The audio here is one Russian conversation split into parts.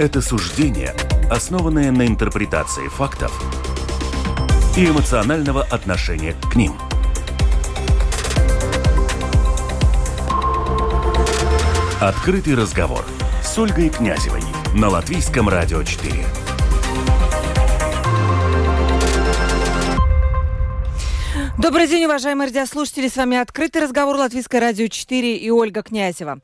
это суждения, основанные на интерпретации фактов и эмоционального отношения к ним. Открытый разговор с Ольгой Князевой на Латвийском радио 4. Добрый день, уважаемые радиослушатели. С вами «Открытый разговор» Латвийское радио 4 и Ольга Князева.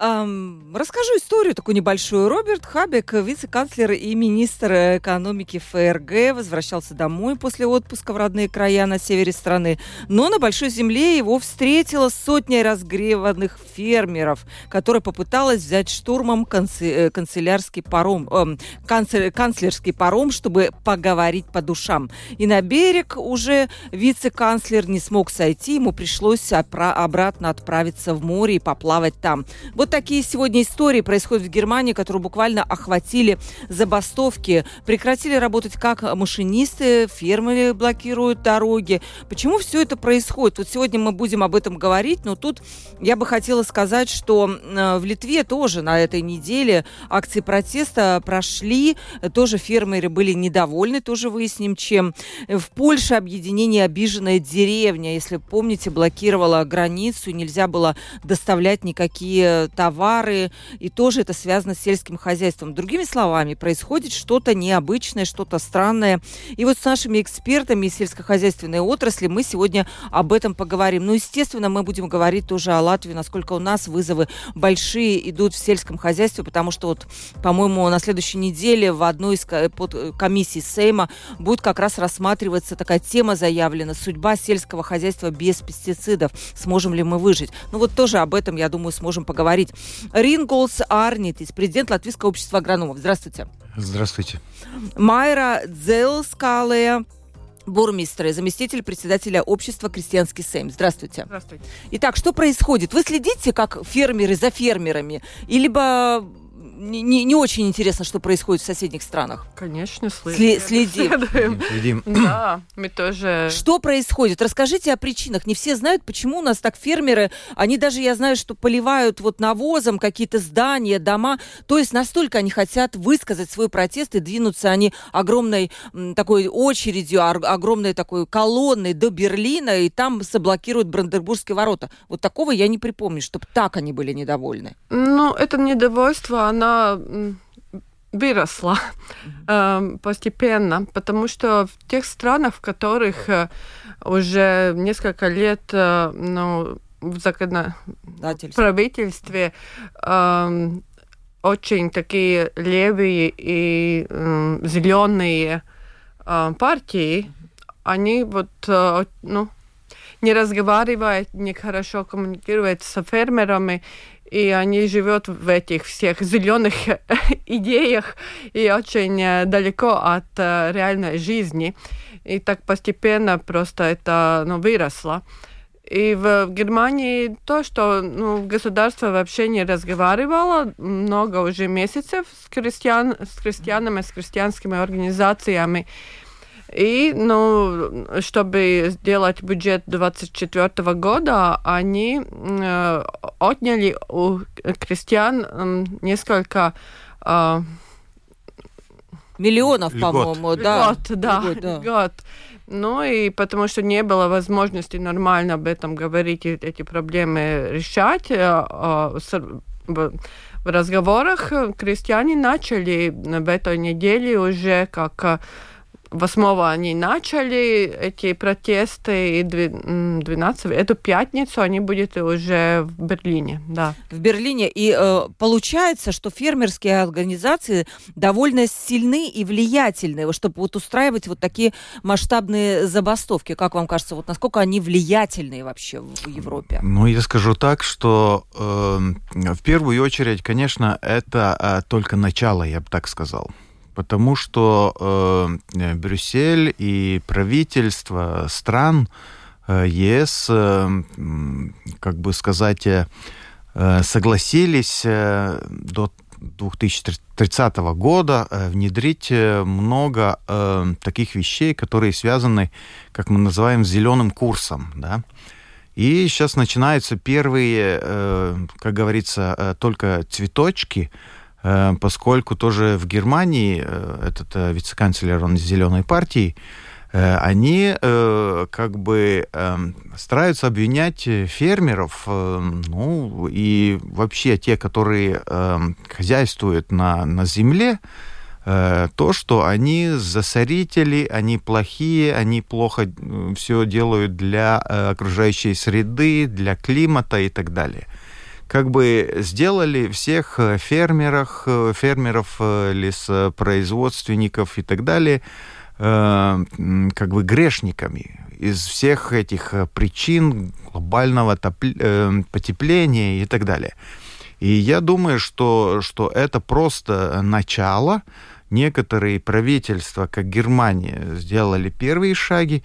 Эм, расскажу историю такую небольшую. Роберт Хабек, вице-канцлер и министр экономики ФРГ, возвращался домой после отпуска в родные края на севере страны. Но на Большой Земле его встретила сотня разгреванных фермеров, которая попыталась взять штурмом канцелярский, канцелярский паром, э, канцлер, канцлерский паром, чтобы поговорить по душам. И на берег уже вице-канцлер не смог сойти, ему пришлось обратно отправиться в море и поплавать там. Вот вот такие сегодня истории происходят в Германии, которые буквально охватили забастовки. Прекратили работать как машинисты, фермеры блокируют дороги. Почему все это происходит? Вот сегодня мы будем об этом говорить, но тут я бы хотела сказать, что э, в Литве тоже на этой неделе акции протеста прошли. Тоже фермеры были недовольны, тоже выясним, чем. В Польше объединение «Обиженная деревня», если помните, блокировала границу, нельзя было доставлять никакие товары, и тоже это связано с сельским хозяйством. Другими словами, происходит что-то необычное, что-то странное. И вот с нашими экспертами из сельскохозяйственной отрасли мы сегодня об этом поговорим. Ну, естественно, мы будем говорить тоже о Латвии, насколько у нас вызовы большие идут в сельском хозяйстве, потому что вот, по-моему, на следующей неделе в одной из под э, комиссий Сейма будет как раз рассматриваться такая тема заявлена «Судьба сельского хозяйства без пестицидов. Сможем ли мы выжить?» Ну вот тоже об этом, я думаю, сможем поговорить говорить. Ринголс Арнитис, президент Латвийского общества агрономов. Здравствуйте. Здравствуйте. Майра Дзелскале, бурмистр заместитель председателя общества «Крестьянский Сейм». Здравствуйте. Здравствуйте. Итак, что происходит? Вы следите, как фермеры за фермерами? И либо не, не очень интересно, что происходит в соседних странах. Конечно, следим. Следим. Следим. Да, мы тоже... Что происходит? Расскажите о причинах. Не все знают, почему у нас так фермеры, они даже, я знаю, что поливают вот навозом какие-то здания, дома. То есть настолько они хотят высказать свой протест и двинуться они огромной такой очередью, огромной такой колонной до Берлина, и там заблокируют Бранденбургские ворота. Вот такого я не припомню, чтобы так они были недовольны. Ну, это недовольство, она выросла э, постепенно, потому что в тех странах, в которых э, уже несколько лет э, ну, в правительстве э, очень такие левые и э, зеленые э, партии, они вот э, ну, не разговаривают, не хорошо коммуницируют с фермерами, и они живут в этих всех зеленых идеях и очень э, далеко от э, реальной жизни. И так постепенно просто это ну, выросло. И в Германии то, что ну, государство вообще не разговаривало много уже месяцев с, крестьян, с крестьянами, с крестьянскими организациями, и, ну, чтобы сделать бюджет 2024 года, они э, отняли у крестьян э, несколько э, миллионов, по-моему, да. Год, да, год, да. год. Ну и потому что не было возможности нормально об этом говорить и эти проблемы решать, э, в, в разговорах крестьяне начали в этой неделе уже как 8 они начали эти протесты, и 12, эту пятницу они будут уже в Берлине, да. В Берлине. И э, получается, что фермерские организации довольно сильны и влиятельны, чтобы вот устраивать вот такие масштабные забастовки. Как вам кажется, вот насколько они влиятельные вообще в Европе? Ну, я скажу так, что э, в первую очередь, конечно, это э, только начало, я бы так сказал потому что э, Брюссель и правительство стран э, ЕС, э, как бы сказать, э, согласились э, до 2030 года э, внедрить э, много э, таких вещей, которые связаны, как мы называем, с зеленым курсом, да. И сейчас начинаются первые, э, как говорится, э, только цветочки поскольку тоже в Германии этот вице-канцлер, он из Зеленой партии, они как бы стараются обвинять фермеров, ну и вообще те, которые хозяйствуют на, на земле, Э, то, что они засорители, они плохие, они плохо все делают для э, окружающей среды, для климата и так далее. Как бы сделали всех э, фермеров, фермеров, лесопроизводственников и так далее, как бы грешниками из всех этих причин глобального потепления и так далее. И я думаю, что, что это просто начало, некоторые правительства, как Германия, сделали первые шаги,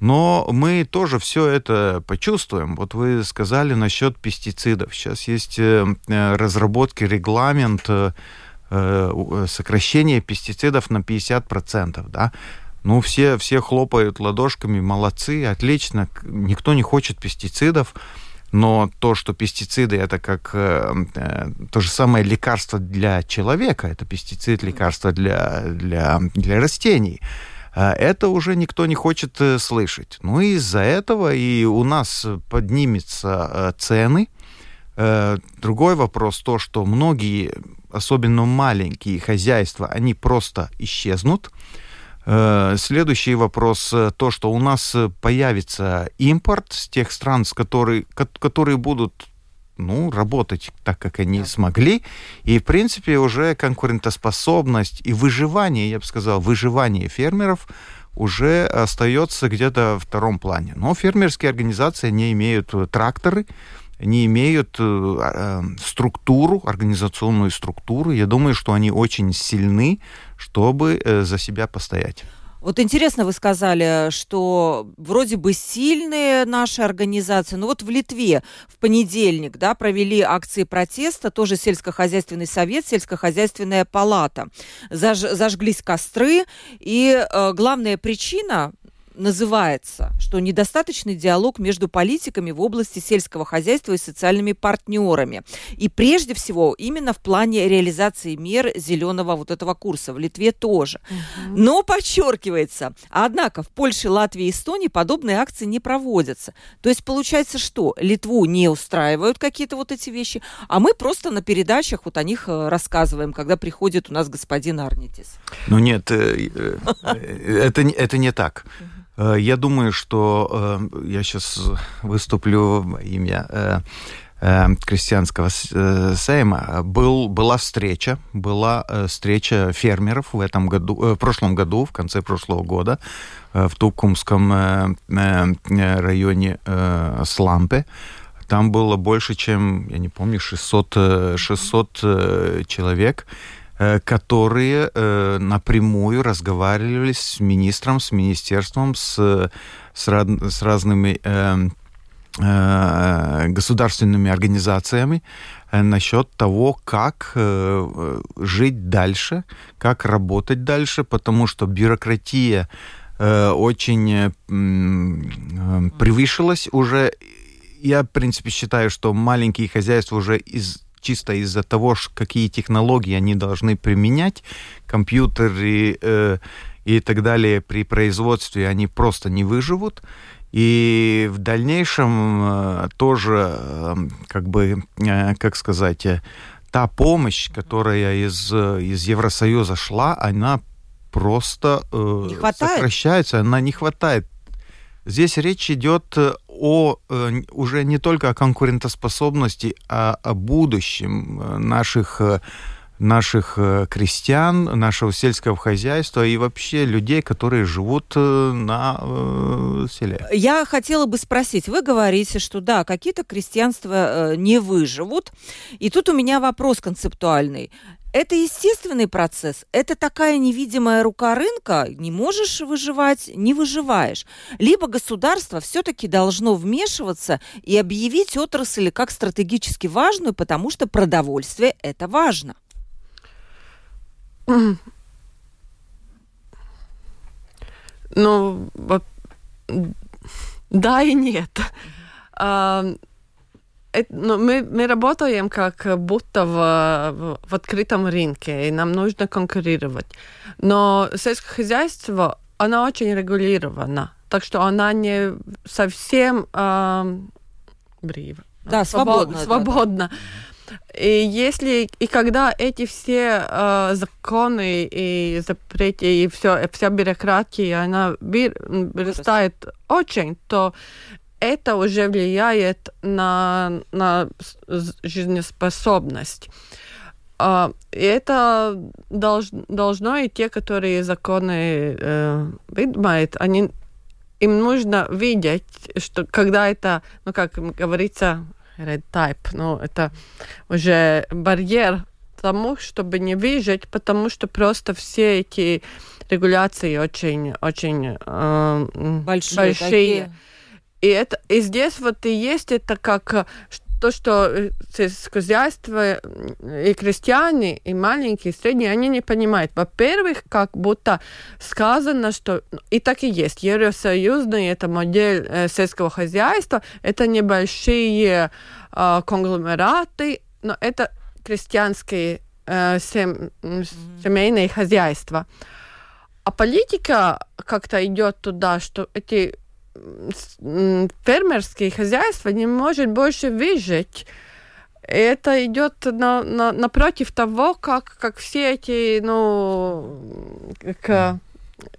но мы тоже все это почувствуем. Вот вы сказали насчет пестицидов. Сейчас есть э, э, разработки, регламент э, сокращения пестицидов на 50%. Да? Ну, все, все хлопают ладошками, молодцы, отлично. Никто не хочет пестицидов. Но то, что пестициды это как э, э, то же самое лекарство для человека, это пестицид, лекарство для, для, для растений, э, это уже никто не хочет э, слышать. Ну и из-за этого и у нас поднимутся э, цены. Э, другой вопрос то, что многие, особенно маленькие хозяйства, они просто исчезнут. Следующий вопрос. То, что у нас появится импорт с тех стран, с которые, которые будут ну, работать так, как они да. смогли. И, в принципе, уже конкурентоспособность и выживание, я бы сказал, выживание фермеров уже остается где-то в втором плане. Но фермерские организации не имеют тракторы, не имеют э, структуру, организационную структуру. Я думаю, что они очень сильны, чтобы э, за себя постоять. Вот интересно вы сказали, что вроде бы сильные наши организации, но вот в Литве в понедельник да, провели акции протеста, тоже сельскохозяйственный совет, сельскохозяйственная палата. Заж, зажглись костры, и э, главная причина называется, что недостаточный диалог между политиками в области сельского хозяйства и социальными партнерами. И прежде всего именно в плане реализации мер зеленого вот этого курса. В Литве тоже. Угу. Но подчеркивается, однако в Польше, Латвии и Эстонии подобные акции не проводятся. То есть получается, что Литву не устраивают какие-то вот эти вещи, а мы просто на передачах вот о них э, рассказываем, когда приходит у нас господин Арнитис. Ну нет, э, э, это, это не так. Э, я думаю, что э, я сейчас выступлю имя э, крестьянского сейма. Был, была встреча, была встреча фермеров в этом году, в прошлом году, в конце прошлого года, в Тукумском районе Слампе. Там было больше, чем, я не помню, 600, 600 человек. Э, которые э, напрямую разговаривали с министром, с министерством, с, с, с разными э, государственными организациями насчет того, как жить дальше, как работать дальше, потому что бюрократия очень превышилась уже. Я, в принципе, считаю, что маленькие хозяйства уже из чисто из-за того, какие технологии они должны применять, компьютеры э, и так далее при производстве, они просто не выживут. И в дальнейшем э, тоже, э, как бы, э, как сказать, э, та помощь, которая из, из Евросоюза шла, она просто э, сокращается, она не хватает. Здесь речь идет о, э, уже не только о конкурентоспособности, а о будущем э, наших э, наших крестьян, нашего сельского хозяйства и вообще людей, которые живут на селе. Я хотела бы спросить, вы говорите, что да, какие-то крестьянства не выживут, и тут у меня вопрос концептуальный. Это естественный процесс. Это такая невидимая рука рынка. Не можешь выживать, не выживаешь. Либо государство все-таки должно вмешиваться и объявить отрасль как стратегически важную, потому что продовольствие – это важно. Ну, да и нет. Ну, мы, мы работаем как будто в, в открытом рынке, и нам нужно конкурировать. Но сельское хозяйство, оно очень регулировано, так что она не совсем э, брива. Да, свободно. Свободно. Да, да. И если и когда эти все э, законы и запреты и все вся бюрократия она вырастает очень, то это уже влияет на, на жизнеспособность. А, и это долж, должно и те, которые законы э, выдумают, они, им нужно видеть, что когда это, ну, как говорится, red type, ну, это уже барьер тому, чтобы не выжить, потому что просто все эти регуляции очень, очень э, большие. большие. Такие и, это, и здесь вот и есть это как э, то, что хозяйство и крестьяне, и маленькие, и средние, они не понимают. Во-первых, как будто сказано, что и так и есть. Евросоюзный это модель э, сельского хозяйства, это небольшие э, конгломераты, но это крестьянские э, сем, семейные хозяйства. А политика как-то идет туда, что эти фермерские хозяйства не может больше выжить. Это идет на, на, напротив того, как, как все эти, ну, как,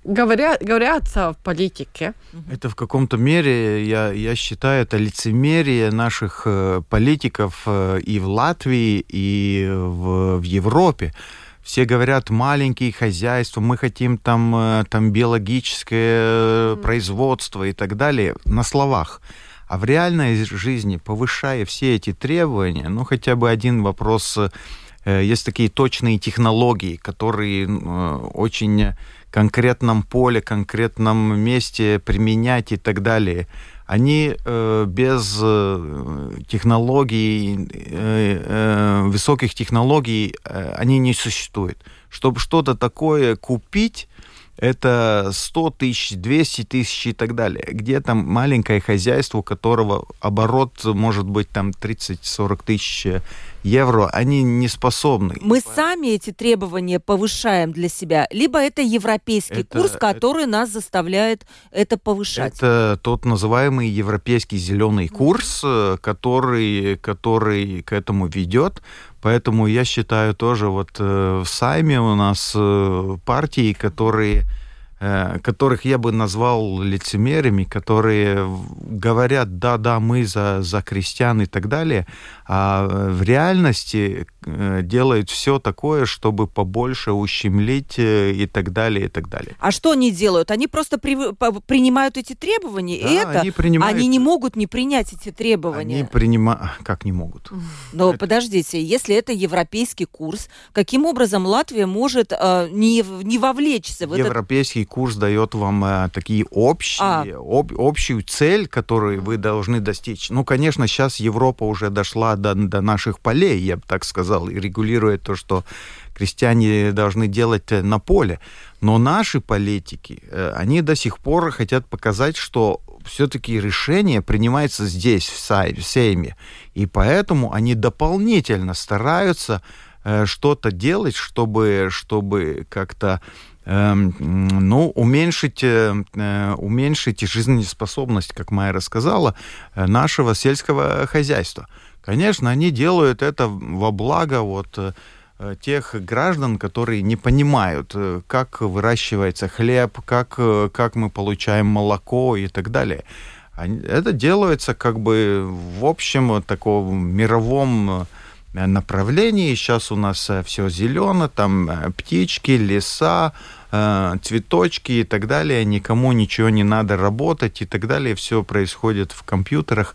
говорят, говорятся в политике. Это в каком-то мере, я, я считаю, это лицемерие наших э, политиков э, и в Латвии, и в, в Европе все говорят маленькие хозяйства, мы хотим там, э, там биологическое mm. производство и так далее на словах. А в реальной жизни, повышая все эти требования, ну хотя бы один вопрос, э, есть такие точные технологии, которые очень конкретном поле, конкретном месте применять и так далее они э, без э, технологий, э, э, высоких технологий, э, они не существуют. Чтобы что-то такое купить, это 100 тысяч, 200 тысяч и так далее. Где там маленькое хозяйство, у которого оборот может быть там 30-40 тысяч евро, они не способны. Мы сами эти требования повышаем для себя, либо это европейский это, курс, который это, нас заставляет это повышать? Это тот называемый европейский зеленый курс, mm-hmm. который, который к этому ведет. Поэтому я считаю тоже вот э, в Сайме у нас э, партии, которые которых я бы назвал лицемерами, которые говорят, да-да, мы за, за крестьян и так далее, а в реальности э, делают все такое, чтобы побольше ущемлить э, и так далее, и так далее. А что они делают? Они просто при, принимают эти требования, да, и это... Они, принимают... они не могут не принять эти требования. Они принимают... Как не могут? Но это... подождите, если это европейский курс, каким образом Латвия может э, не, не вовлечься в Европейский курс дает вам э, такие общие, а. об, общую цель, которую вы должны достичь. Ну, конечно, сейчас Европа уже дошла до, до наших полей, я бы так сказал, и регулирует то, что крестьяне должны делать э, на поле. Но наши политики, э, они до сих пор хотят показать, что все-таки решение принимается здесь, в Сейме. И поэтому они дополнительно стараются что-то делать, чтобы, чтобы как-то ну, уменьшить, э, э, уменьшить жизнеспособность, как Майя рассказала, э, нашего сельского хозяйства. Конечно, они делают это во благо вот тех граждан, которые не понимают, как выращивается хлеб, как, как мы получаем молоко и так далее. Это делается как бы в общем таком мировом направлении. Сейчас у нас все зелено, там птички, леса, Э, цветочки и так далее, никому ничего не надо работать и так далее, все происходит в компьютерах.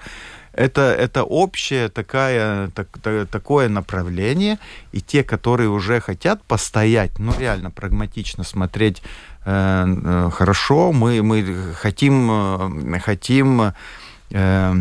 Это, это общее такая, так, так, такое направление, и те, которые уже хотят постоять, ну реально прагматично смотреть, э, э, хорошо, мы, мы хотим, э, хотим э,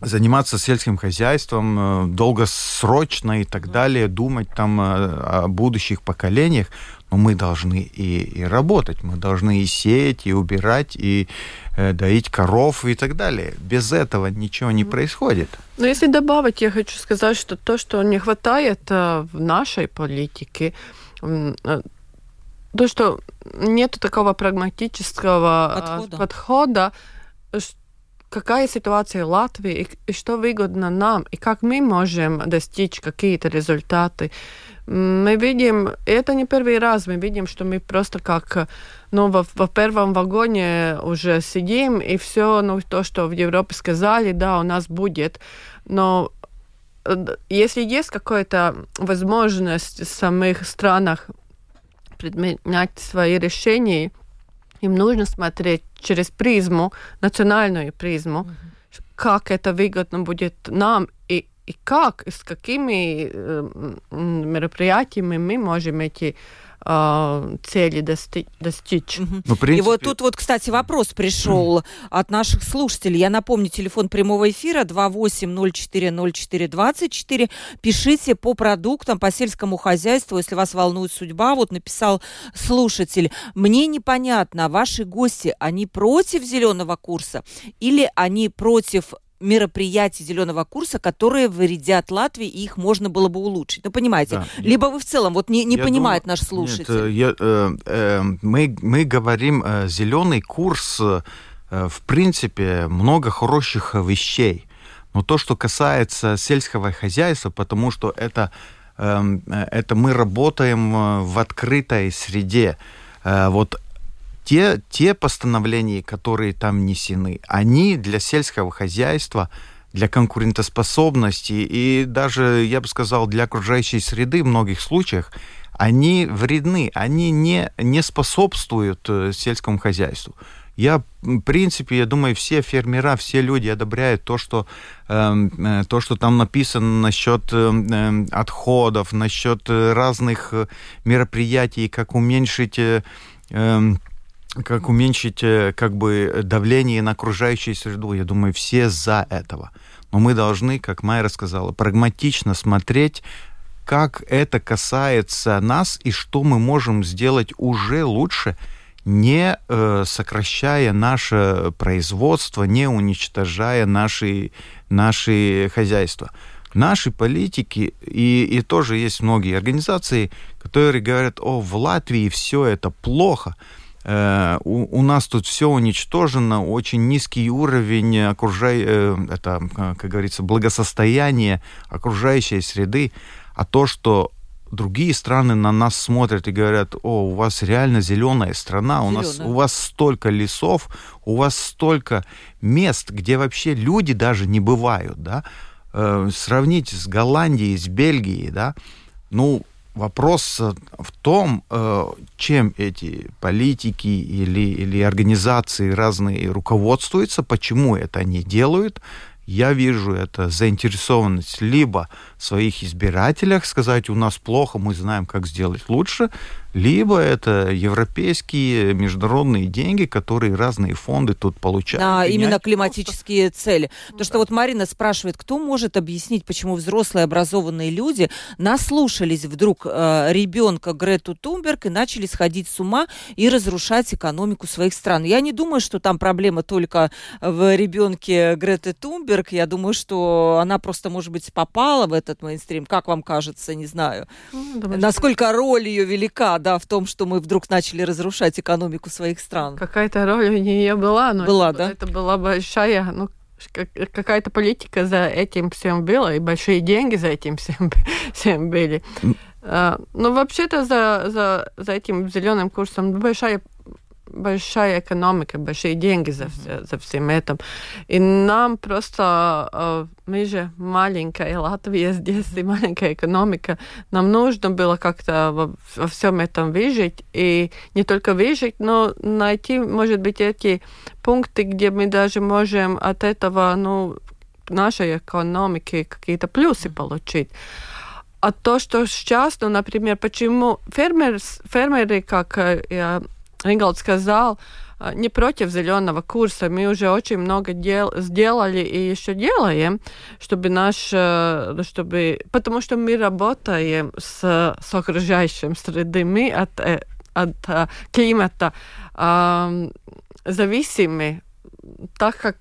заниматься сельским хозяйством э, долгосрочно и так далее, думать там о будущих поколениях, Но мы должны и, и работать, мы должны и сеять, и убирать, и э, доить коров и так далее. Без этого ничего не происходит. Но если добавить, я хочу сказать, что то, что не хватает э, в нашей политике, э, то, что нет такого прагматического э, подхода, подхода какая ситуация в Латвии и, что выгодно нам, и как мы можем достичь какие-то результаты. Мы видим, это не первый раз, мы видим, что мы просто как ну, во, во первом вагоне уже сидим, и все, ну, то, что в Европе сказали, да, у нас будет. Но э, если есть какая-то возможность в самих странах предпринять свои решения, им нужно смотреть через призму, национальную призму, mm-hmm. как это выгодно будет нам и, и как, с какими э, мероприятиями мы можем эти э, цели дости достичь. Угу. Ну, принципе... И вот тут вот, кстати, вопрос пришел от наших слушателей. Я напомню, телефон прямого эфира 28040424. Пишите по продуктам, по сельскому хозяйству, если вас волнует судьба. Вот написал слушатель. Мне непонятно, ваши гости, они против зеленого курса или они против мероприятий зеленого курса, которые вредят Латвии, и их можно было бы улучшить. Ну, понимаете, да. либо вы в целом вот не, не понимает думаю, наш слушатель. Нет, я, э, э, мы, мы говорим, э, зеленый курс, э, в принципе, много хороших вещей. Но то, что касается сельского хозяйства, потому что это, эм, э, это мы работаем э, в открытой среде. Э, вот те, те постановления, которые там внесены, они для сельского хозяйства, для конкурентоспособности и даже, я бы сказал, для окружающей среды в многих случаях, они вредны, они не, не способствуют э, сельскому хозяйству. Я, в принципе, я думаю, все фермера, все люди одобряют то, что, эм, э, то, что там написано насчет э, э, отходов, насчет разных мероприятий, как уменьшить э, э, как уменьшить э, как бы давление на окружающую среду. Я думаю, все за этого. Но мы должны, как Майя сказала, прагматично смотреть, как это касается нас и что мы можем сделать уже лучше, не э, сокращая наше производство, не уничтожая наши, наши хозяйства. Наши политики, и, и тоже есть многие организации, которые говорят, о, в Латвии все это плохо. Э, у, у нас тут все уничтожено, очень низкий уровень окружай, э, это, как говорится, благосостояния окружающей среды, а то, что другие страны на нас смотрят и говорят, о, у вас реально зеленая страна, у нас у вас столько лесов, у вас столько мест, где вообще люди даже не бывают, да, э, сравнить с Голландией, с Бельгией, да, ну, Вопрос э, в том, э, чем эти политики или, или организации разные руководствуются, почему это они делают. Я вижу это заинтересованность либо в своих избирателях сказать, у нас плохо, мы знаем, как сделать лучше, либо это европейские международные деньги, которые разные фонды тут получают. Да, именно климатические цели. Ну, То, что вот Марина спрашивает, кто может объяснить, почему взрослые образованные люди наслушались вдруг э, ребенка Грету Тумберг и начали сходить с ума и разрушать экономику своих стран. Я не думаю, что там проблема только в ребенке Греты Тумберг. Я думаю, что она просто, может быть, попала в этот мейнстрим. Как вам кажется, не знаю. Ну, Насколько роль ее велика да, в том, что мы вдруг начали разрушать экономику своих стран. Какая-то роль у нее была, но была, это, да? это была большая, ну, какая-то политика за этим всем была, и большие деньги за этим всем, всем были. Uh, ну, вообще-то за, за, за этим зеленым курсом большая большая экономика, большие деньги за, все, за всем этим. И нам просто, э, мы же маленькая Латвия здесь, и маленькая экономика, нам нужно было как-то во, во всем этом выжить, и не только выжить, но найти, может быть, эти пункты, где мы даже можем от этого, ну, нашей экономики какие-то плюсы получить. А то, что сейчас, ну, например, почему фермер, фермеры, как э, Ригалд сказал, не против зеленого курса. Мы уже очень много дел сделали и еще делаем, чтобы наш, чтобы, потому что мы работаем с, с окружающим средой, мы от, от климата э, зависимы, так как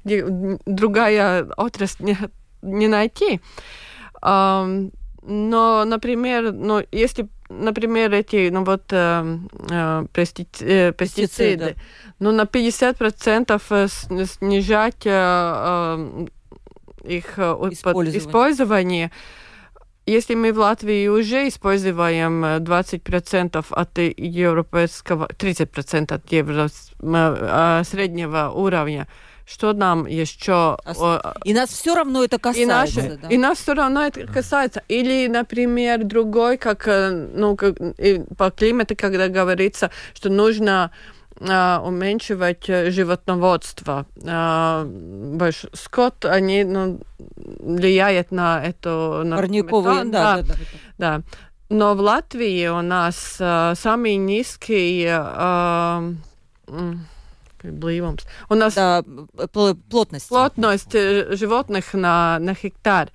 другая отрасль не, не найти. Э, но, например, ну, если например, эти, ну вот, э, э, э, пестициды, ну, на 50% э, снижать э, э, их использование. использование. Если мы в Латвии уже используем 20% от европейского, 30% от евро, среднего уровня, что нам еще... И нас все равно это касается. И, наши, да? и нас все равно это касается. Или, например, другой, как, э, ну, как, по климату, когда говорится, что нужно а, уменьшивать э, животноводство. А, больше скот, они ну, влияют на эту... На Парниковые, да, да, да, да. да. Но в Латвии у нас а, самый низкий... А, Блīvums. У нас да, плотность. Плотность э, животных на, на гектар.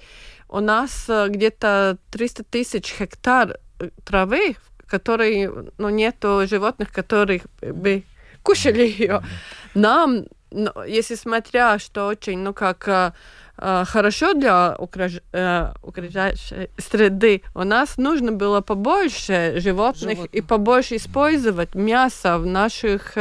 У нас э, где-то 300 тысяч гектар э, травы, которые, ну, нету животных, которые бы кушали ее. Нам, ну, если смотря, что очень, ну, как хорошо для окружающей среды, у нас нужно было побольше животных, животных. и побольше использовать мясо в наших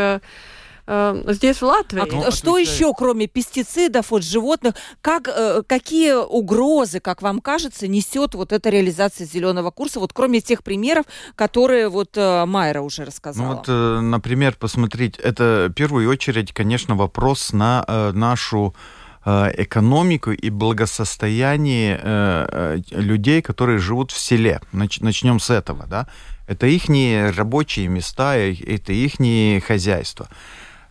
Э, здесь, в Латвии. А ну, что еще, кроме пестицидов от животных, как, э, какие угрозы, как вам кажется, несет вот эта реализация зеленого курса, вот кроме тех примеров, которые вот э, Майра уже рассказала? Ну, вот, например, посмотреть, это в первую очередь, конечно, вопрос на нашу экономику и благосостояние людей, которые живут в селе. Начнем с этого, да. Это их рабочие места, это их хозяйство.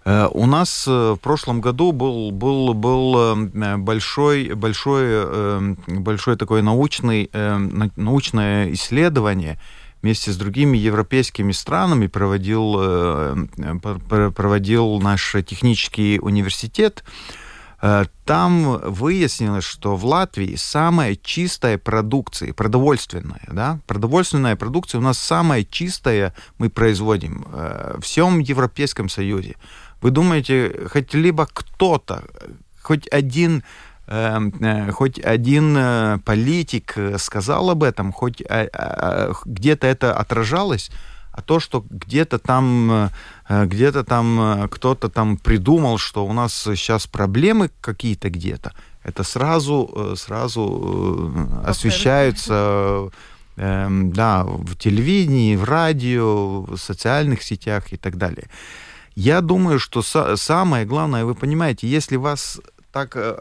Э, у нас э, в прошлом году был, был, был э, большой, большой, большой такое научный, научное исследование вместе с другими европейскими странами проводил, проводил наш технический университет. Там выяснилось, что в Латвии самая чистая продукция, продовольственная, да, продовольственная продукция у нас самая чистая мы производим в всем Европейском Союзе. Вы думаете, хоть либо кто-то, хоть один эм, э, хоть один э, политик сказал об этом, хоть э, где-то это отражалось, а то, что где-то там, где-то там кто-то там придумал, что у нас сейчас проблемы какие-то где-то, это сразу, сразу освещается эм, да, в телевидении, в радио, в социальных сетях и так далее. Я думаю, что самое главное, вы понимаете, если вас так э,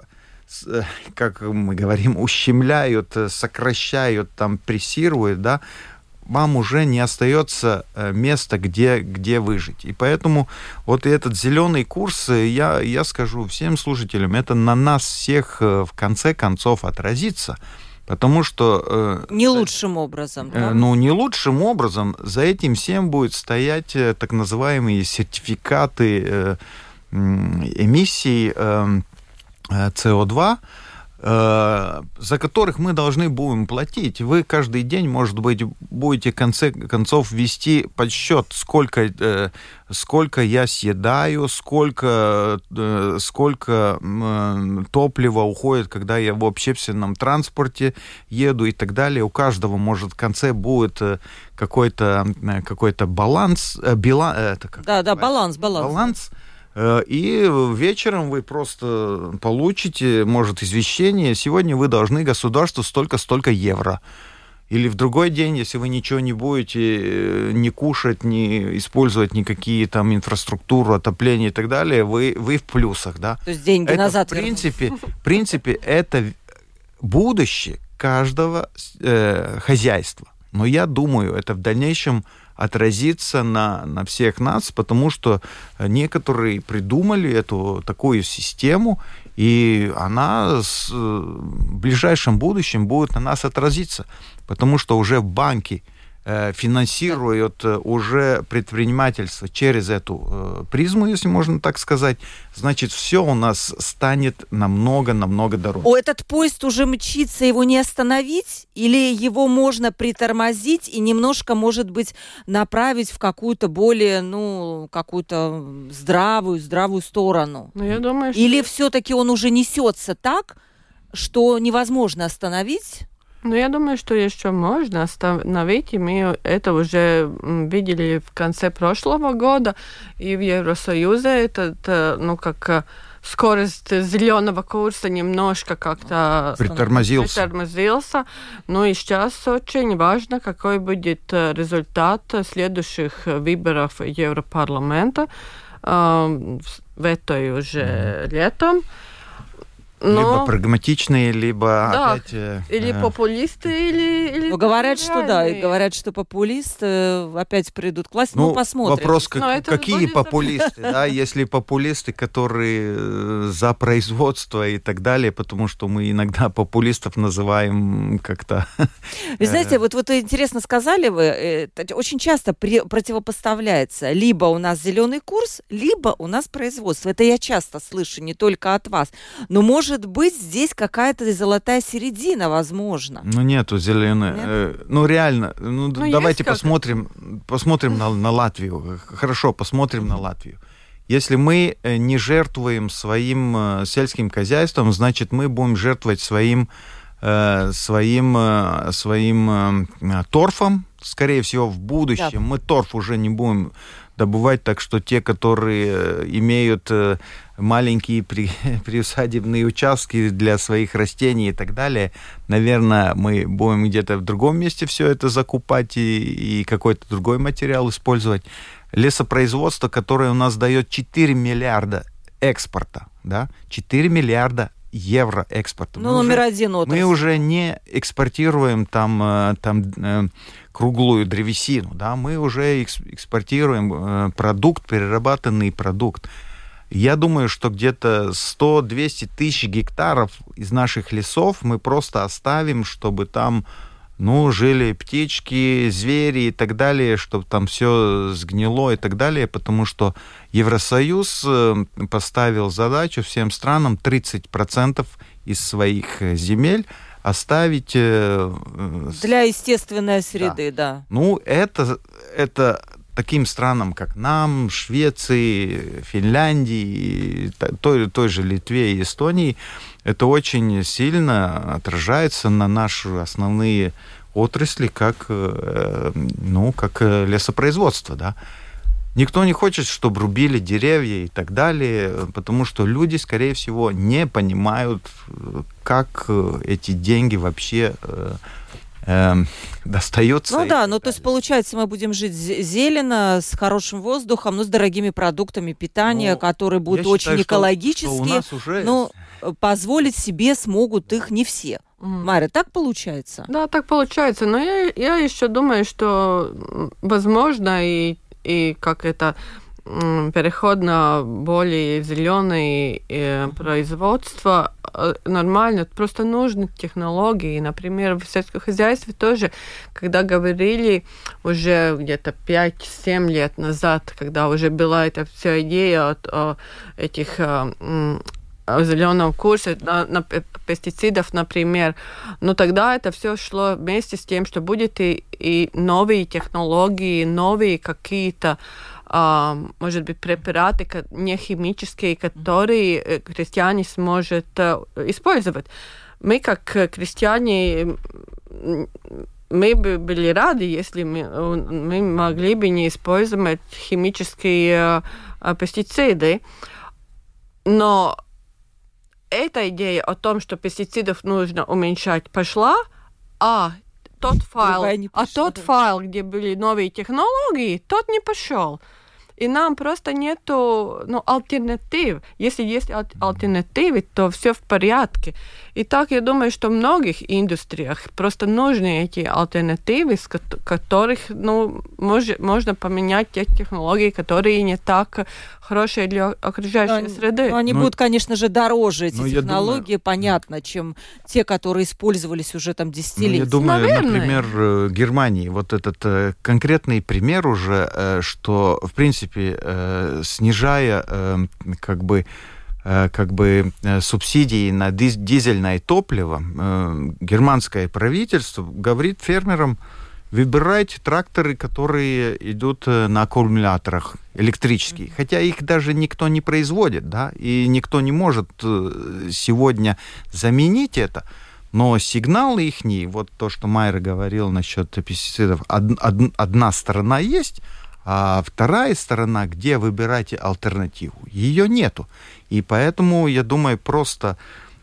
э, как мы говорим, ущемляют, э, сокращают, там, прессируют, да, вам уже не остается места, где, где выжить. И поэтому вот этот зеленый курс, я, я скажу всем слушателям, это на нас всех в конце концов отразится. Потому что... Э, не лучшим образом, э, да? Ну, не лучшим образом. За этим всем будет стоять э, так называемые сертификаты эмиссий э, СО2, Э, за которых мы должны будем платить. Вы каждый день, может быть, будете в конце концов вести подсчет, сколько, э, сколько я съедаю, сколько, э, сколько топлива уходит, когда я в общественном транспорте еду и так далее. У каждого, может, в конце будет какой-то какой баланс, это как да, да, баланс, баланс. Баланс Э, и вечером вы просто получите, может, извещение, сегодня вы должны государству столько-столько евро. Или в другой день, если вы ничего не будете э, не кушать, не использовать никакие там инфраструктуру, отопление и так далее, вы, вы в плюсах, да? То есть деньги это, назад в принципе, в принципе, это будущее каждого э, хозяйства. Но я думаю, это в дальнейшем отразится на, на всех нас, потому что некоторые придумали эту такую систему, и она с, в ближайшем будущем будет на нас отразиться, потому что уже в банке э, финансируют э, уже предпринимательство через эту э, призму, если можно так сказать, значит, все у нас станет намного-намного дороже. О, этот поезд уже мчится, его не остановить? Или его можно притормозить и немножко, может быть, направить в какую-то более, ну, какую-то здравую, здравую сторону? Ну, я думаю, что... Или все-таки он уже несется так, что невозможно остановить? Ну, я думаю, что еще можно остановить, и мы это уже видели в конце прошлого года, и в Евросоюзе это, ну, как э, скорость зеленого курса немножко как-то притормозился. притормозился. Ну и сейчас очень важно, какой будет э, результат следующих выборов Европарламента э, в этой уже летом. Но... Либо прагматичные, либо да. опять... Э, или э... популисты, или... или ну, говорят, что да, и говорят, что популисты э, опять придут к власти. Ну, ну посмотрим. Вопрос, как, какие популисты, да, если популисты, которые э, за производство и так далее, потому что мы иногда популистов называем как-то... Вы знаете, вот, вот интересно сказали вы, очень часто при, противопоставляется либо у нас зеленый курс, либо у нас производство. Это я часто слышу, не только от вас. Но может может быть здесь какая-то золотая середина, возможно. Ну нету зеленой. Нет? Э, ну реально, ну, ну давайте посмотрим, посмотрим на, на Латвию. Хорошо, посмотрим на Латвию. Если мы э, не жертвуем своим э, сельским хозяйством, значит мы будем жертвовать своим своим своим торфом, скорее всего, в будущем да. мы торф уже не будем добывать, так что те, которые имеют маленькие при, приусадебные участки для своих растений и так далее, наверное, мы будем где-то в другом месте все это закупать и, и какой-то другой материал использовать. Лесопроизводство, которое у нас дает 4 миллиарда экспорта, да, 4 миллиарда евро экспорта. Ну, мы номер уже, один отрасль. Мы уже не экспортируем там, э, там э, круглую древесину, да, мы уже экспортируем э, продукт, перерабатанный продукт. Я думаю, что где-то 100-200 тысяч гектаров из наших лесов мы просто оставим, чтобы там ну, жили птички, звери и так далее, чтобы там все сгнило и так далее, потому что Евросоюз э, поставил задачу всем странам 30% из своих земель оставить... Э, Для естественной среды, да. да. Ну, это, это таким странам, как нам, Швеции, Финляндии, той, той же Литве и Эстонии, это очень сильно отражается на наши основные отрасли, как, э, ну, как э, лесопроизводство, да. Никто не хочет, чтобы рубили деревья и так далее, потому что люди, скорее всего, не понимают, как э, эти деньги вообще э, достается. Ну да, ну то есть получается мы будем жить зелено, с хорошим воздухом, ну с дорогими продуктами питания, ну, которые будут очень считаю, экологические. Что, что Но э, позволить себе смогут их не все. Mm. Мария, так получается? Да, так получается. Но я, я еще думаю, что возможно и, и как это переход на более зеленое э, производство э, нормально, просто нужны технологии. Например, в сельском хозяйстве тоже, когда говорили уже где-то 5-7 лет назад, когда уже была эта вся идея от, о этих о зеленом курсе на, на пестицидов, например, но тогда это все шло вместе с тем, что будет и, и новые технологии, новые какие-то может быть, препараты не химические, которые э, крестьяне сможет э, использовать. Мы, как крестьяне, мы бы были рады, если мы, мы могли бы не использовать химические э, пестициды. Но эта идея о том, что пестицидов нужно уменьшать, пошла, а тот файл, а тот файл, где были новые технологии, тот не пошел. И нам просто нету ну, альтернатив. Если есть аль- альтернативы, то все в порядке. И так я думаю, что в многих индустриях просто нужны эти альтернативы, с которых ну, мож, можно поменять те технологии, которые не так хорошие для окружающей но, среды. Но они ну, будут, конечно же, дороже, эти ну, технологии, думаю, понятно, чем те, которые использовались уже там десятилетия. Ну, я думаю, Наверное. например, э, Германии, вот этот э, конкретный пример уже, э, что, в принципе, э, снижая э, как бы как бы э, субсидии на диз- дизельное топливо, э, германское правительство говорит фермерам, выбирайте тракторы, которые идут э, на аккумуляторах электрические. Хотя их даже никто не производит, да, и никто не может э, сегодня заменить это. Но сигнал их, вот то, что Майер говорил насчет пестицидов, од- од- одна сторона есть, а вторая сторона, где выбирать альтернативу, ее нету. И поэтому, я думаю, просто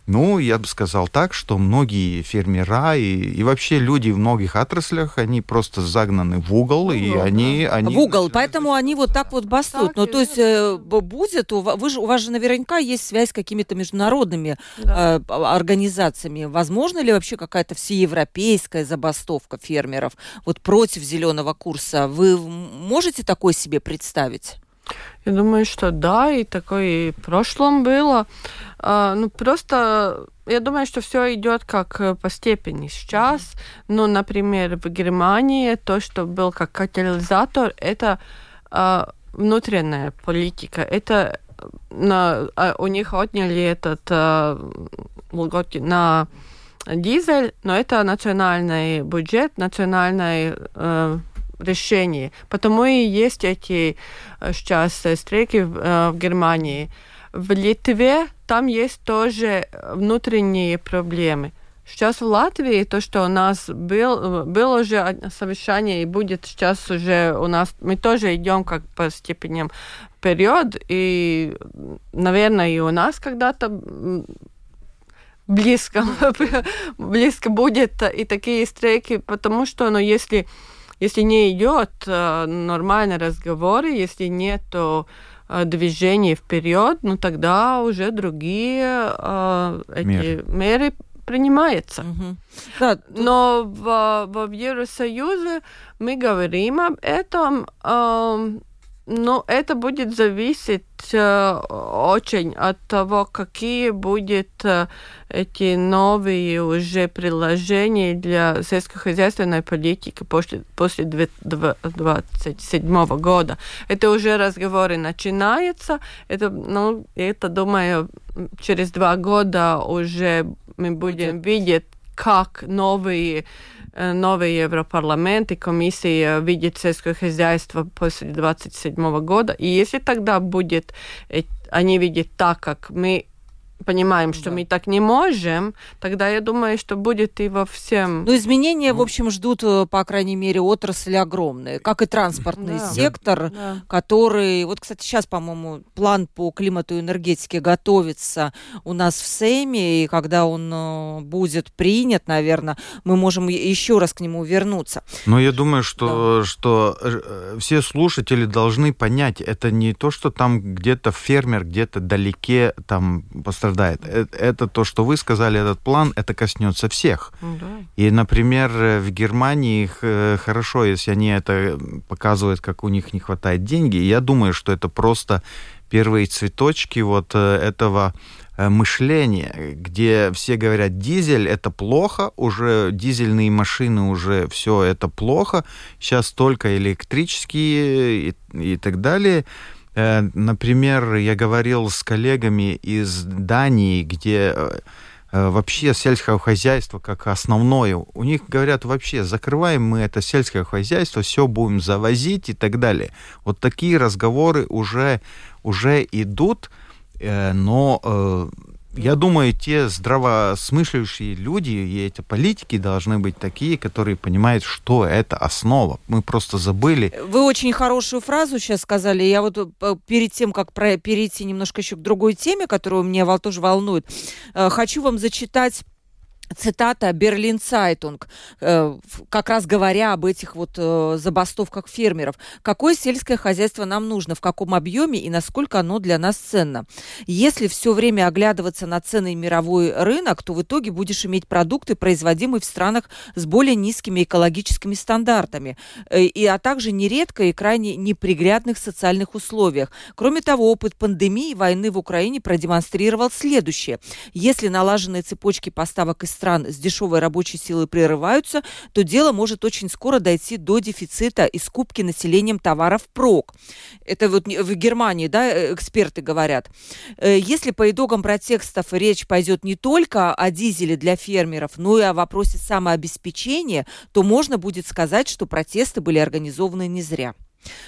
ну, я бы сказал так, что многие фермера и, и вообще люди в многих отраслях, они просто загнаны в угол, и да. они, они... В угол, поэтому они вот так вот бастуют. Так Ну, то есть э, будет, у ва- вы же, у вас же наверняка есть связь с какими-то международными Да. э, организациями. Возможно ли вообще какая-то всеевропейская забастовка фермеров вот против зеленого курса? Вы можете такое себе представить? Я думаю, что да, и такое и в прошлом было. А, ну, просто я думаю, что все идет как э, по степени сейчас. Ну, например, в Германии то, что был как катализатор, это а, внутренняя политика. Это на, а, у них отняли этот а, льготы на дизель, но это национальный бюджет, национальное э, решение. Потому и есть эти э, сейчас э, стрейки в, э, в Германии. В Литве там есть тоже внутренние проблемы. Сейчас в Латвии то, что у нас был, было уже совещание и будет сейчас уже у нас, мы тоже идем как по степеням вперед, и, наверное, и у нас когда-то близко, близко будет и такие стрейки, потому что, ну, если, если не идет э, нормальный разговор, если нету э, движения вперед, ну тогда уже другие э, эти Меры. меры принимаются. Мгм. Да, тут- Но в, в Евросоюзе мы говорим об этом, эм, но это будет зависеть э, очень от того, какие будут э, эти новые уже приложения для сельскохозяйственной политики после, после 2027 года. Это уже разговоры начинаются. Это, ну, это, думаю, через два года уже мы будем видеть, как новые новый Европарламент и комиссия видит сельское хозяйство после 27 года. И если тогда будет, э, они видят так, как мы понимаем, что Да. мы так не можем, тогда я думаю, что будет и во всем. Ну, изменения, в общем, ждут, э, по крайней мере, отрасли огромные, как и транспортный Да. сектор, Да. который... Вот, кстати, сейчас, по-моему, план по климату и энергетике готовится у нас в Сейме, и когда он э, будет принят, наверное, мы можем еще раз к нему вернуться. Но я думаю, что, что э, все слушатели должны понять, это не то, что там где-то фермер где-то далеке там пострадает. Э- Это то, что вы сказали, этот план, это коснется всех. Да. И, например, э, в Германии э, хорошо, если они это показывают, как у них не хватает денег. Я думаю, что это просто первые цветочки вот этого мышления, где все говорят, дизель это плохо, уже дизельные машины уже все это плохо, сейчас только электрические и, и так далее. Э, Например, я говорил с коллегами из Дании, где э, э, вообще сельское хозяйство как основное. У них говорят вообще, закрываем мы это сельское хозяйство, все будем завозить и так далее. Вот такие разговоры уже, уже идут, но я думаю, те здравосмыслящие люди и эти политики должны быть такие, которые понимают, что это основа. Мы просто забыли. Вы очень хорошую фразу сейчас сказали. Я вот э, перед тем, как перейти немножко еще к другой теме, которую меня тоже волнует, э, хочу вам зачитать цитата Berlin Zeitung, э, как раз говоря об этих вот э, забастовках фермеров. Какое сельское хозяйство нам нужно, в каком объеме и насколько оно для нас ценно? Если все время оглядываться на цены мировой рынок, то в итоге будешь иметь продукты, производимые в странах с более низкими экологическими стандартами, э, и, а также нередко и крайне неприглядных социальных условиях. Кроме того, опыт пандемии и войны в Украине продемонстрировал следующее. Если налаженные цепочки поставок из стран с дешевой рабочей силой прерываются, то дело может очень скоро дойти до дефицита и скупки населением товаров прок. Это вот в Германии, да, э, эксперты говорят. Э, если по итогам протестов речь пойдет не только о дизеле для фермеров, но и о вопросе самообеспечения, то можно будет сказать, что протесты были организованы не зря.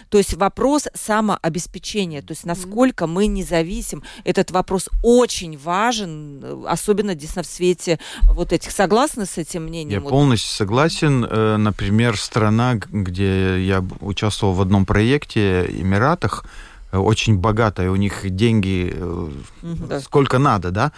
То есть вопрос самообеспечения, то есть насколько мы независим, этот вопрос очень важен, особенно действительно в свете вот этих. Согласны с этим мнением? Я полностью согласен. Э, например, страна, где я участвовал в одном проекте, Эмиратах, э, очень богатая, у них деньги да. сколько надо, да?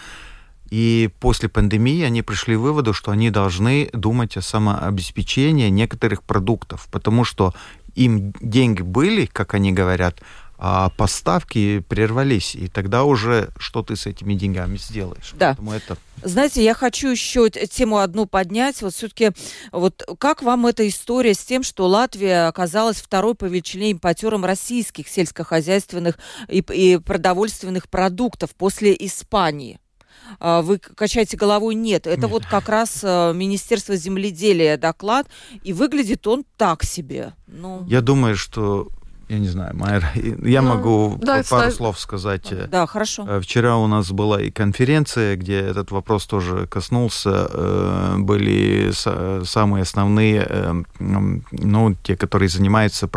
И после пандемии они пришли к выводу, что они должны думать о самообеспечении некоторых продуктов, потому что им деньги были, как они говорят, а поставки прервались, и тогда уже что ты с этими деньгами сделаешь? Да. это... Знаете, я хочу еще тему одну поднять. Вот все-таки, вот как вам эта история с тем, что Латвия оказалась второй по величине импортером российских сельскохозяйственных и, и продовольственных продуктов после Испании? А, вы качаете головой, нет. Это нет. вот как раз э, Министерство земледелия доклад, и выглядит он так себе. Ну... Я думаю, что я не знаю, Майра, я ну, могу да, пару ставь... слов сказать. Да, хорошо. Э, вчера у нас была и конференция, где этот вопрос тоже коснулся. Э, были самые основные, ну, те, которые занимаются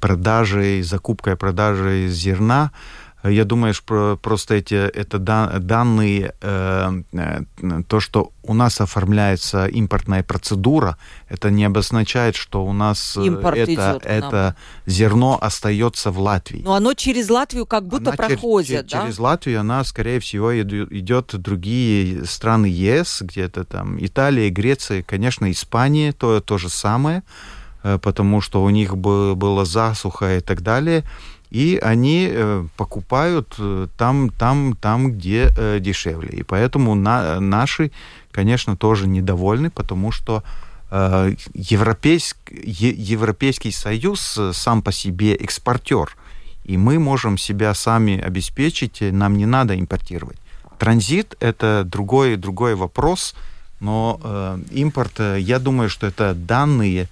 продажей, закупкой, продажей зерна. Я думаю, что просто эти это данные, э, э, то, что у нас оформляется импортная процедура, это не обозначает, что у нас э, Импорт это, это зерно остается в Латвии. Но оно через Латвию как будто она проходит, чер- да? Через Латвию она, скорее всего, идет в другие страны ЕС, где-то там Италия, Греция, конечно, Испания, то, то же самое, потому что у них было засуха и так далее и они э, покупают э, там, там, там, где э, дешевле. И поэтому на, наши, конечно, тоже недовольны, потому что европейск, Европейский Союз сам по себе экспортер, и мы можем себя сами обеспечить, нам не надо импортировать. Транзит – это другой, другой вопрос, но э, импорт, я думаю, что это данные,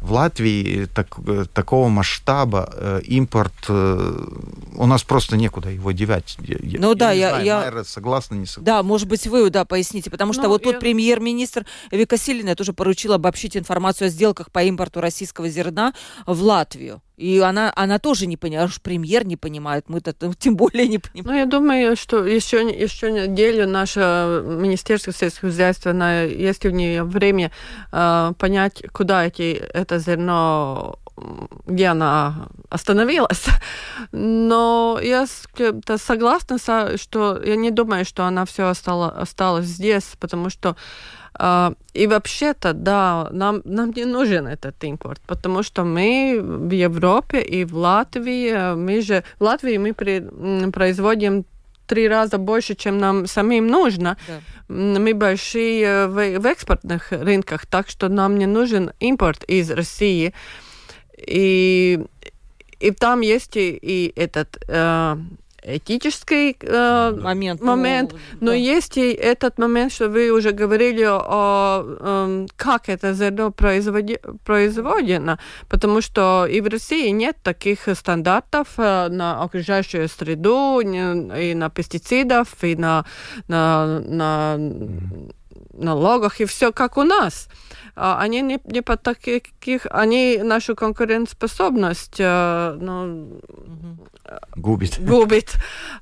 в Латвии так, такого масштаба э, импорт, э, у нас просто некуда его девать. Я, ну я да, я, знаю, я... Майра, согласна, не согласна. Да, может быть, вы, да, поясните, потому что ну, вот я... тут премьер-министр Вика Силина тоже поручил обобщить информацию о сделках по импорту российского зерна в Латвию. И она, она тоже не понимает, уж премьер не понимает, мы-то тем более не понимаем. Ну, я думаю, что еще, еще неделю наше Министерство сельского хозяйства, есть у нее время э, понять, куда эти, это зерно где она остановилась. Но я согласна, что я не думаю, что она все осталось, осталась здесь, потому что Uh, и вообще-то, да, нам, нам не нужен этот импорт, потому что мы в Европе и в Латвии, мы же, в Латвии мы при, производим три раза больше, чем нам самим нужно. Да. Мы большие в, в экспортных рынках, так что нам не нужен импорт из России. И, и там есть и, и этот... Uh, этический э, момент, момент ну, но да. есть и этот момент, что вы уже говорили о э, как это зерно производи, производено, потому что и в России нет таких стандартов э, на окружающую среду, и на пестицидов, и на, на, на налогах и все как у нас. А, они не, не по таких, они нашу конкурентоспособность э, ну, губит. губит.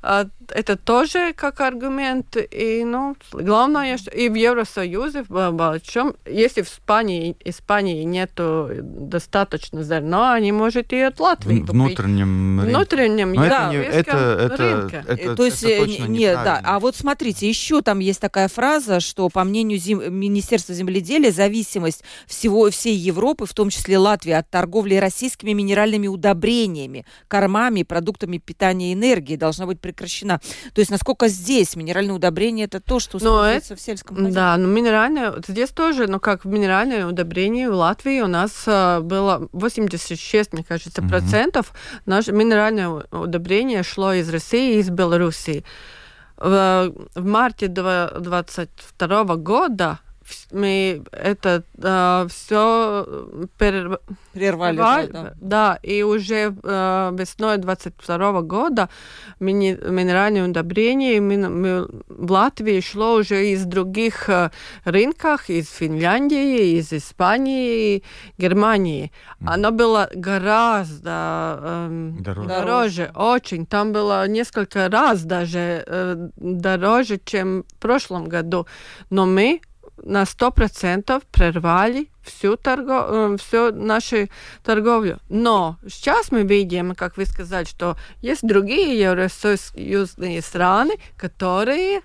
А, это тоже как аргумент. И, ну, главное, что и в Евросоюзе, в большом, если в Испании, Испании нету достаточно зерна, они могут и от Латвии В внутреннем рынке. Внутреннем, Но да, это, не, это, это, рынке. это, То есть, это э, точно не- нет, да. А вот смотрите, еще там есть такая фраза, что по мнению зем- Министерства земледелия зависимость всего всей Европы, в том числе Латвии, от торговли российскими минеральными удобрениями, кормами, продуктами питания и энергии должна быть прекращена. То есть, насколько здесь минеральные удобрения это то, что Но используется в сельском хозяйстве? Да, ну минеральное, здесь тоже, ну как минеральное удобрение в Латвии у нас э, было 86, мне кажется, Мгм. процентов наше минеральное удобрение шло из России и из Белоруссии. В, в марте 22 года мы это все Прервали. Прервали, да, да. да, и уже э, весной 22 года мини- минеральные удобрения именно мы- в Латвии шло уже из других э, рынков, из Финляндии, из Испании, Германии. Оно было гораздо эм, Дороже. дороже, очень. Там было несколько раз даже э, дороже, чем в прошлом году. Но мы на 100% прервали всю, торго... э, всю нашу торговлю. Но сейчас мы видим, как вы сказали, что есть другие евросоюзные страны, которые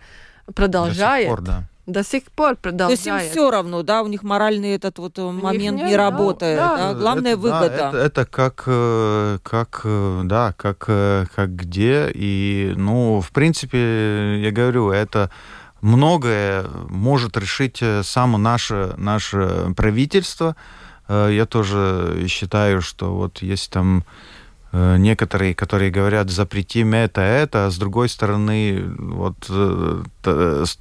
До продолжают, сих пор, да. до сих пор То есть им продолжают. все равно, да, у них моральный этот вот э, момент нет, не да, работает, да. да, главная Это- да, выгода. это, это как, э, как, да, как, как где. И, ну, в принципе, я говорю, это многое может решить э, само наше, наше правительство. Э, Я тоже считаю, что вот есть там э, некоторые, которые говорят, запретим это, это, а с другой стороны, вот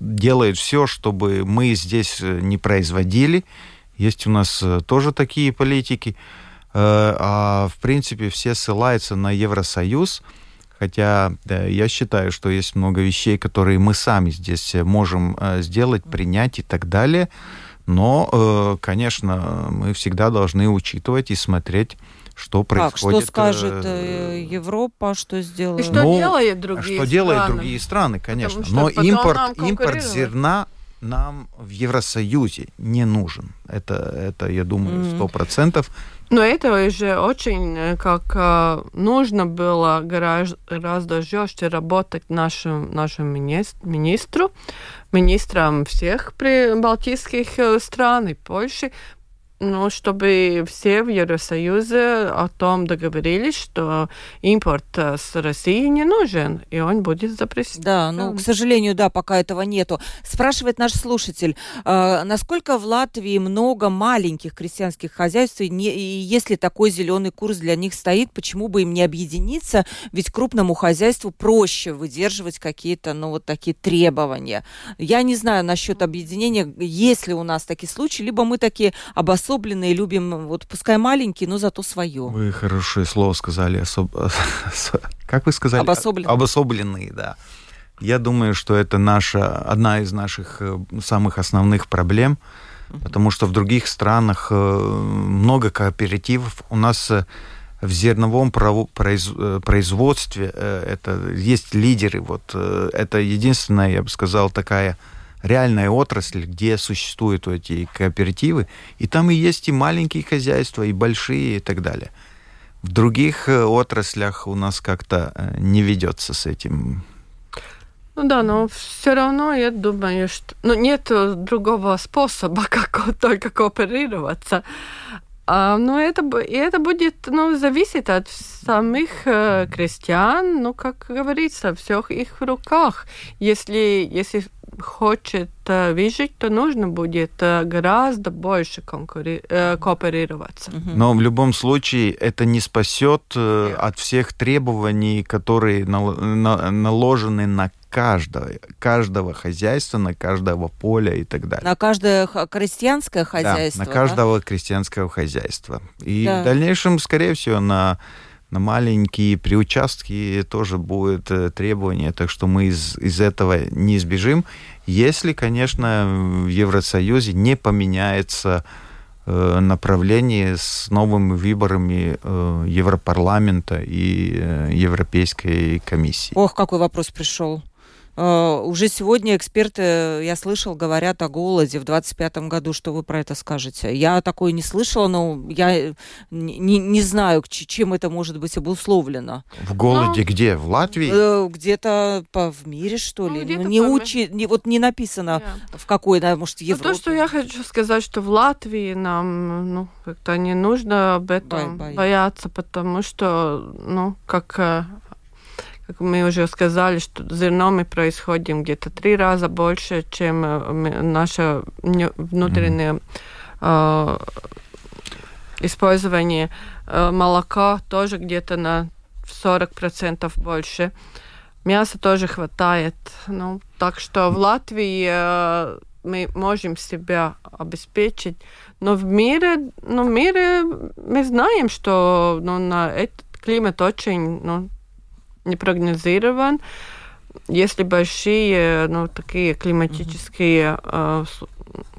делают все, чтобы мы здесь не производили. Есть у нас тоже такие политики. А в принципе все ссылаются на Евросоюз. Хотя я считаю, что есть много вещей, которые мы сами здесь э, можем э, сделать, принять и так далее. Но, э, конечно, мы всегда должны учитывать и смотреть, что Так, что происходит. скажет э, Европа, что сделает? И что Ну, делают другие что делают страны? другие страны, конечно. что Но импорт, нам импорт зерна нам в Евросоюзе не нужен. Это, это я думаю, сто процентов. Но это уже очень э, как э, нужно было гораздо, жестче работать нашему минис- министру, министрам всех прибалтийских э, стран и Польши, ну, чтобы все в Евросоюзе о том договорились, что импорт э, с России не нужен, и он будет запрещен. Да, ну, к сожалению, да, пока этого нету. Спрашивает наш слушатель, э, насколько в Латвии много маленьких крестьянских хозяйств, и, не- и если такой зеленый курс для них стоит, почему бы им не объединиться? Ведь крупному хозяйству проще выдерживать какие-то, ну, вот такие требования. Я не знаю насчет объединения, есть ли у нас такие случаи, либо мы такие обособленные, любим, вот пускай маленькие, но зато свое. Вы хорошее слово сказали. особ- Как вы сказали? Обособленные. Обособленные, да. Я думаю, что это наша, одна из наших э, самых основных проблем, потому что в других странах э, много кооперативов. У нас э, в зерновом производстве это есть лидеры. Вот это единственная, я бы сказал, такая реальная отрасль, где существуют эти кооперативы, и там и есть и маленькие хозяйства, и большие, и так далее. В других э, отраслях у нас как-то э, не ведется с этим. Ну да, но все равно я думаю, что ну, нет другого способа, как только кооперироваться. А, ну, это, это будет ну, зависеть от самих э, крестьян, ну, как говорится, всех их в руках. Если, если хочет э, выжить, то нужно будет э, гораздо больше конкури- э, кооперироваться. Но в любом случае это не спасет э, от всех требований, которые нал- на- наложены на каждого, каждого хозяйства, на каждого поля и так далее. На каждое крестьянское Да, хозяйство. на каждого крестьянского хозяйства. И Да. в дальнейшем, скорее всего, на на маленькие приучастки тоже будет э, требование, так что мы из, из этого не избежим, если, конечно, в Евросоюзе не поменяется э, направление с новыми выборами э, Европарламента и Европейской комиссии. Ох, какой вопрос пришел. Uh, уже сегодня эксперты, я слышал, говорят о голоде в 2025 году. Что вы про это скажете? Я такое не слышала, но я не, не знаю, чем это может быть обусловлено. В голоде но... где? В Латвии? Uh, где-то по, в мире, что ну, ли? Ну, не, учи, не, вот не написано, yeah. в какой, да, может, Европе. Ну, то, что я хочу сказать, что в Латвии нам ну, как-то не нужно об этом Бой, бояться, потому что, ну, как э, как мы уже сказали, что зерно мы происходим где-то три раза больше, чем э, наше внутреннее mm-hmm. э, использование молока тоже где-то на 40% больше. Мяса тоже хватает. Ну, так что в Латвии э, мы можем себя обеспечить. Но в мире, ну, в мире мы знаем, что ну, на этот климат очень ну, не прогнозирован. Если большие, ну, такие климатические э,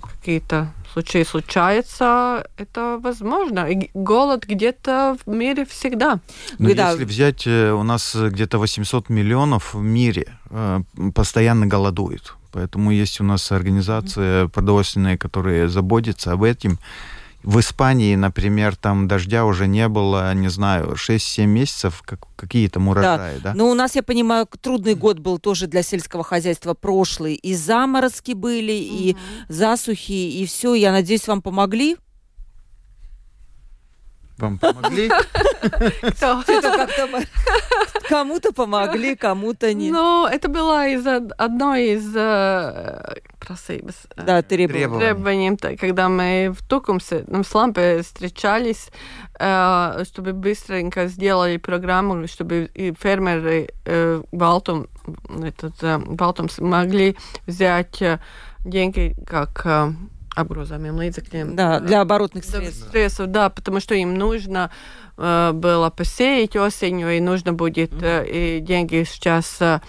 какие-то случаи случаются, это возможно. И голод где-то в мире всегда. Но ну, да. если взять, э, у нас где-то 800 миллионов в мире э, постоянно голодуют. Поэтому есть у нас организация продовольственная, которая заботится об этом. В Испании, например, там дождя уже не было, не знаю, 6-7 месяцев, как, какие там урожаи, да? да? Ну, у нас, я понимаю, трудный год был тоже для сельского хозяйства прошлый. И заморозки были, угу. и засухи, и все. Я надеюсь, вам помогли вам помогли? Кому-то помогли, кому-то нет. Ну, это было из одной из э, просības. Э, да, требований. Когда мы в Тукумсе, ну, с Лампе встречались, э, чтобы быстренько сделали программу, чтобы и фермеры Балтум, этот, Балтум могли взять деньги как обгрузами līdzekļiem. Да, для оборотных средств. средств. Да, потому что им нужно э, было посеять осенью, и нужно будет э, и деньги сейчас э,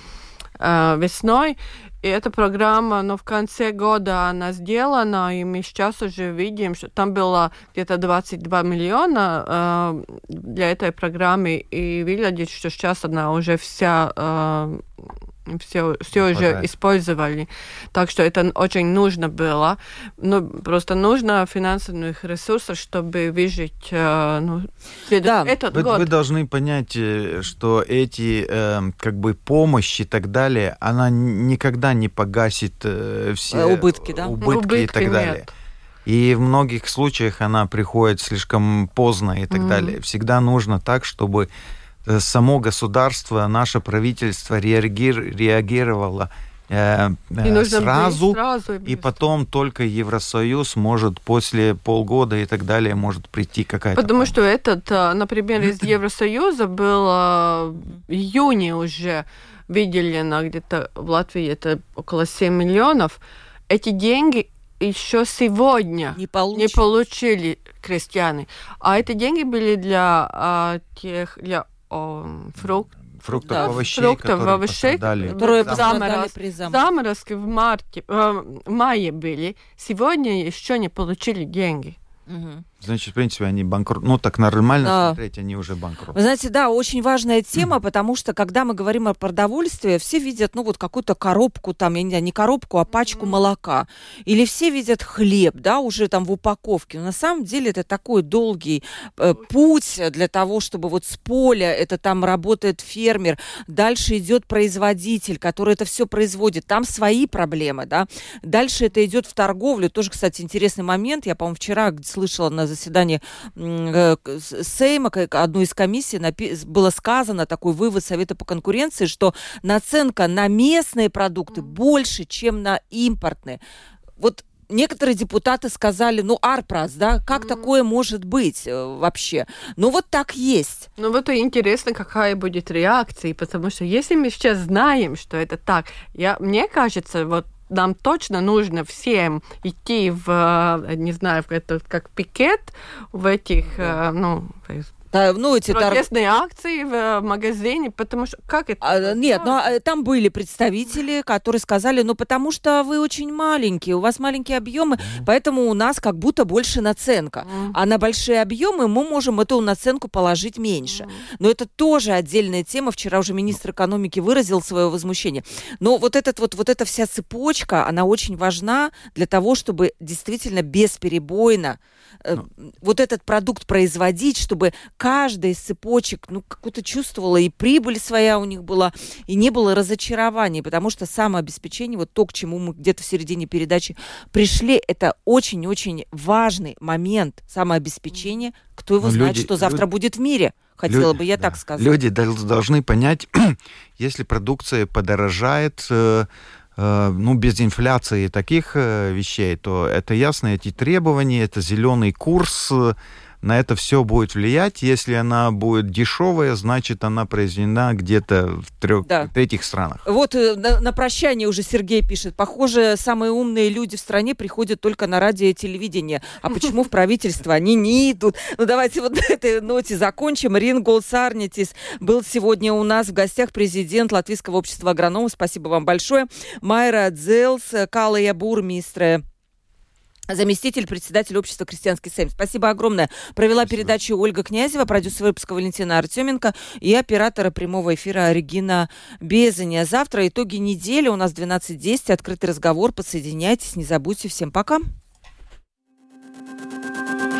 весной. И эта программа, ну, в конце года она сделана, и мы сейчас уже видим, что там было где-то 22 миллиона э, для этой программы, и видели, что сейчас она уже вся э, все, все уже использовали. Так что это очень нужно было. Ну, просто нужно финансовых ресурсов, чтобы выжить э, ну, да. этот вы, год. Вы должны понять, э, что эти э, как бы помощи и так далее, она никогда не погасит э, все убытки, да? убытки, убытки и так нет. далее. И в многих случаях она приходит слишком поздно и так mm. далее. Всегда нужно так, чтобы само государство, наше правительство реагировало э, э, сразу, сразу и, и потом только Евросоюз может после полгода и так далее может прийти какая-то. Потому помощь. что этот, например, из Евросоюза было в июне уже выделено где-то в Латвии это около 7 миллионов. Эти деньги еще сегодня не, получ... не получили крестьяне. А эти деньги были для а, тех для фрукт, фруктов, да, овощей, фруктов, которые овощей, которые замороз, заморозки. в марте, э, в мае были, сегодня еще не получили деньги. Угу. Значит, в принципе, они банкрот. Ну, так нормально да. смотреть, они уже банкрот. Вы знаете, да, очень важная тема, потому что, когда мы говорим о продовольствии, все видят, ну, вот какую-то коробку, там, я не знаю, не коробку, а пачку молока. Или все видят хлеб, да, уже там в упаковке. Но на самом деле это такой долгий э, путь для того, чтобы вот с поля, это там работает фермер, дальше идет производитель, который это все производит. Там свои проблемы, да. Дальше это идет в торговлю. Тоже, кстати, интересный момент. Я, по-моему, вчера слышала на заседании э, Сейма, одной из комиссий, было сказано, такой вывод Совета по конкуренции, что наценка на местные продукты больше, чем на импортные. Вот некоторые депутаты сказали, ну, Арпрас, да, как mm-hmm. такое может быть э, вообще? Ну, вот так есть. Ну, вот и интересно, какая будет реакция, потому что если мы сейчас знаем, что это так, я, мне кажется, вот нам точно нужно всем идти в, э, не знаю, в этот, как пикет, в этих, да. ну, Да, ну, эти тор- протестные акции в э, магазине, потому что как это? А, нет, ну а, там были представители, которые сказали, ну потому что вы очень маленькие, у вас маленькие объемы, поэтому у нас как будто больше наценка. М. А на большие объемы мы можем эту наценку положить меньше. Но это тоже отдельная тема. Вчера уже министр экономики выразил свое возмущение. Но вот, этот, вот, вот эта вся цепочка, она очень важна для того, чтобы действительно бесперебойно э, вот этот продукт производить, чтобы каждая из цепочек, ну, какую-то чувствовала, и прибыль своя у них была, и не было разочарований, потому что самообеспечение, вот то, к чему мы где-то в середине передачи пришли, это очень-очень важный момент самообеспечения. Кто его Ну, знает, люди- что завтра люди- будет в мире? Хотела Люди- бы я да. так сказать. Люди дол- должны понять, если продукция подорожает, э, ну, без инфляции и таких э, вещей, то это ясно, эти требования, это зеленый курс, э, на это все будет влиять. Если она будет дешевая, значит, она произведена где-то в трех, Да. третьих странах. Вот э, на, на прощание уже Сергей пишет. Похоже, самые умные люди в стране приходят только на радио и телевидение. А почему в правительство они не идут? Ну, давайте вот на этой ноте закончим. Рингол Сарнитис был сегодня у нас в гостях президент Латвийского общества агрономов. Спасибо вам большое. Майра Дзелс, Калая Бурмистре. Заместитель председателя общества «Крестьянский Сейм». Спасибо огромное. Провела Спасибо. передачу Ольга Князева, продюсер выпуска Валентина Артеменко и оператора прямого эфира Регина Безаня. Завтра итоги недели. У нас 12.10. Открытый разговор. Подсоединяйтесь. Не забудьте. Всем пока.